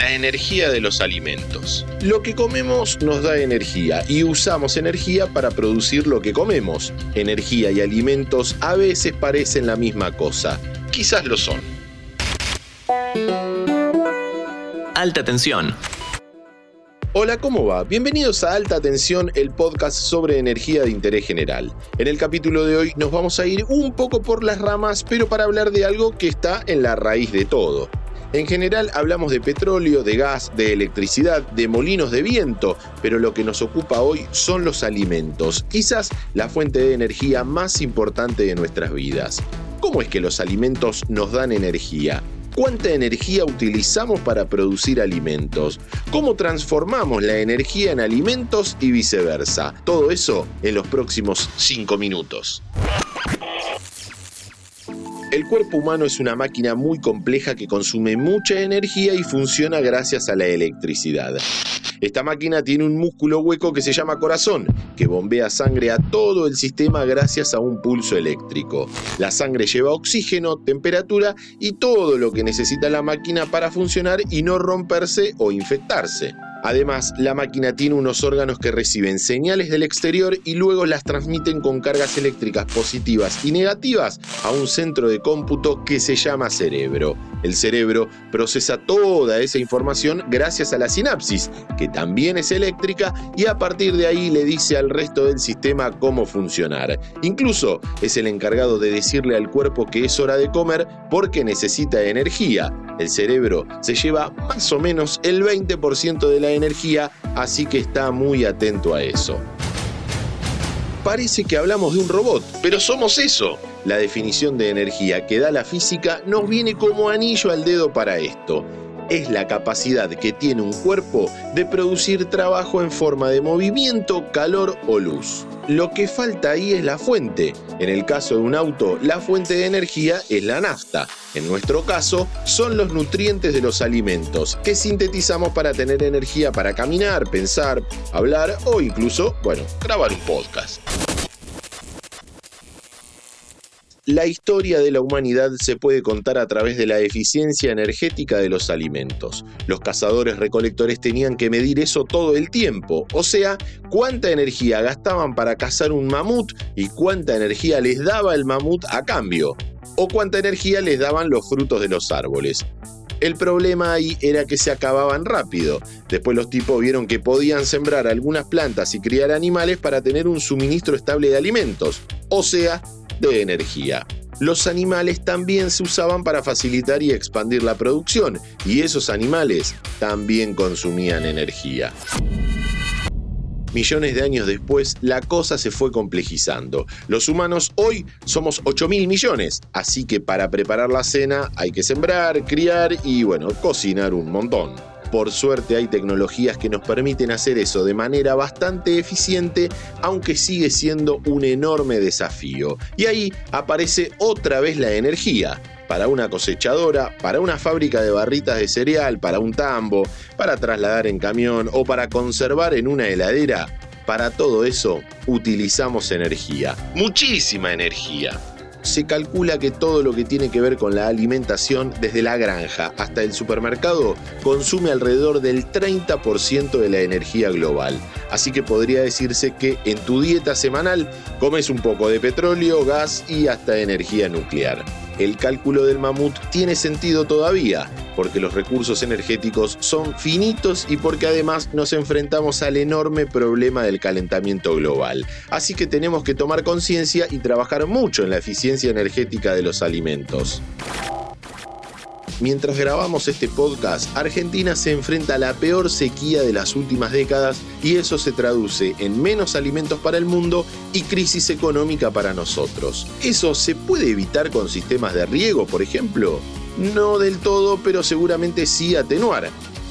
la energía de los alimentos. Lo que comemos nos da energía y usamos energía para producir lo que comemos. Energía y alimentos a veces parecen la misma cosa. Quizás lo son. Alta tensión. Hola, ¿cómo va? Bienvenidos a Alta Tensión, el podcast sobre energía de interés general. En el capítulo de hoy nos vamos a ir un poco por las ramas, pero para hablar de algo que está en la raíz de todo. En general hablamos de petróleo, de gas, de electricidad, de molinos de viento, pero lo que nos ocupa hoy son los alimentos, quizás la fuente de energía más importante de nuestras vidas. ¿Cómo es que los alimentos nos dan energía? ¿Cuánta energía utilizamos para producir alimentos? ¿Cómo transformamos la energía en alimentos y viceversa? Todo eso en los próximos 5 minutos. El cuerpo humano es una máquina muy compleja que consume mucha energía y funciona gracias a la electricidad. Esta máquina tiene un músculo hueco que se llama corazón, que bombea sangre a todo el sistema gracias a un pulso eléctrico. La sangre lleva oxígeno, temperatura y todo lo que necesita la máquina para funcionar y no romperse o infectarse. Además, la máquina tiene unos órganos que reciben señales del exterior y luego las transmiten con cargas eléctricas positivas y negativas a un centro de cómputo que se llama cerebro. El cerebro procesa toda esa información gracias a la sinapsis, que también es eléctrica, y a partir de ahí le dice al resto del sistema cómo funcionar. Incluso es el encargado de decirle al cuerpo que es hora de comer porque necesita energía. El cerebro se lleva más o menos el 20% de la energía, así que está muy atento a eso. Parece que hablamos de un robot, pero somos eso. La definición de energía que da la física nos viene como anillo al dedo para esto. Es la capacidad que tiene un cuerpo de producir trabajo en forma de movimiento, calor o luz. Lo que falta ahí es la fuente. En el caso de un auto, la fuente de energía es la nafta. En nuestro caso, son los nutrientes de los alimentos que sintetizamos para tener energía para caminar, pensar, hablar o incluso, bueno, grabar un podcast. La historia de la humanidad se puede contar a través de la eficiencia energética de los alimentos. Los cazadores recolectores tenían que medir eso todo el tiempo, o sea, cuánta energía gastaban para cazar un mamut y cuánta energía les daba el mamut a cambio, o cuánta energía les daban los frutos de los árboles. El problema ahí era que se acababan rápido. Después los tipos vieron que podían sembrar algunas plantas y criar animales para tener un suministro estable de alimentos, o sea, de energía. Los animales también se usaban para facilitar y expandir la producción, y esos animales también consumían energía. Millones de años después, la cosa se fue complejizando. Los humanos hoy somos 8 mil millones, así que para preparar la cena hay que sembrar, criar y, bueno, cocinar un montón. Por suerte hay tecnologías que nos permiten hacer eso de manera bastante eficiente, aunque sigue siendo un enorme desafío. Y ahí aparece otra vez la energía para una cosechadora, para una fábrica de barritas de cereal, para un tambo, para trasladar en camión o para conservar en una heladera. Para todo eso utilizamos energía, muchísima energía se calcula que todo lo que tiene que ver con la alimentación, desde la granja hasta el supermercado, consume alrededor del 30% de la energía global. Así que podría decirse que en tu dieta semanal comes un poco de petróleo, gas y hasta energía nuclear el cálculo del mamut tiene sentido todavía, porque los recursos energéticos son finitos y porque además nos enfrentamos al enorme problema del calentamiento global. Así que tenemos que tomar conciencia y trabajar mucho en la eficiencia energética de los alimentos. Mientras grabamos este podcast, Argentina se enfrenta a la peor sequía de las últimas décadas y eso se traduce en menos alimentos para el mundo y crisis económica para nosotros. ¿Eso se puede evitar con sistemas de riego, por ejemplo? No del todo, pero seguramente sí atenuar.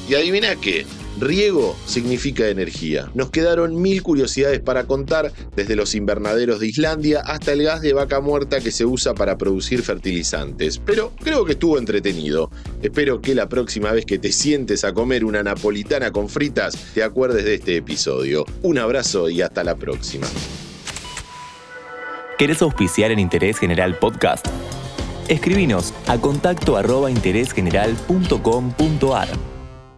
Y adivina qué, Riego significa energía. Nos quedaron mil curiosidades para contar, desde los invernaderos de Islandia hasta el gas de vaca muerta que se usa para producir fertilizantes. Pero creo que estuvo entretenido. Espero que la próxima vez que te sientes a comer una napolitana con fritas, te acuerdes de este episodio. Un abrazo y hasta la próxima. ¿Querés auspiciar en Interés General Podcast? Escribinos a contacto.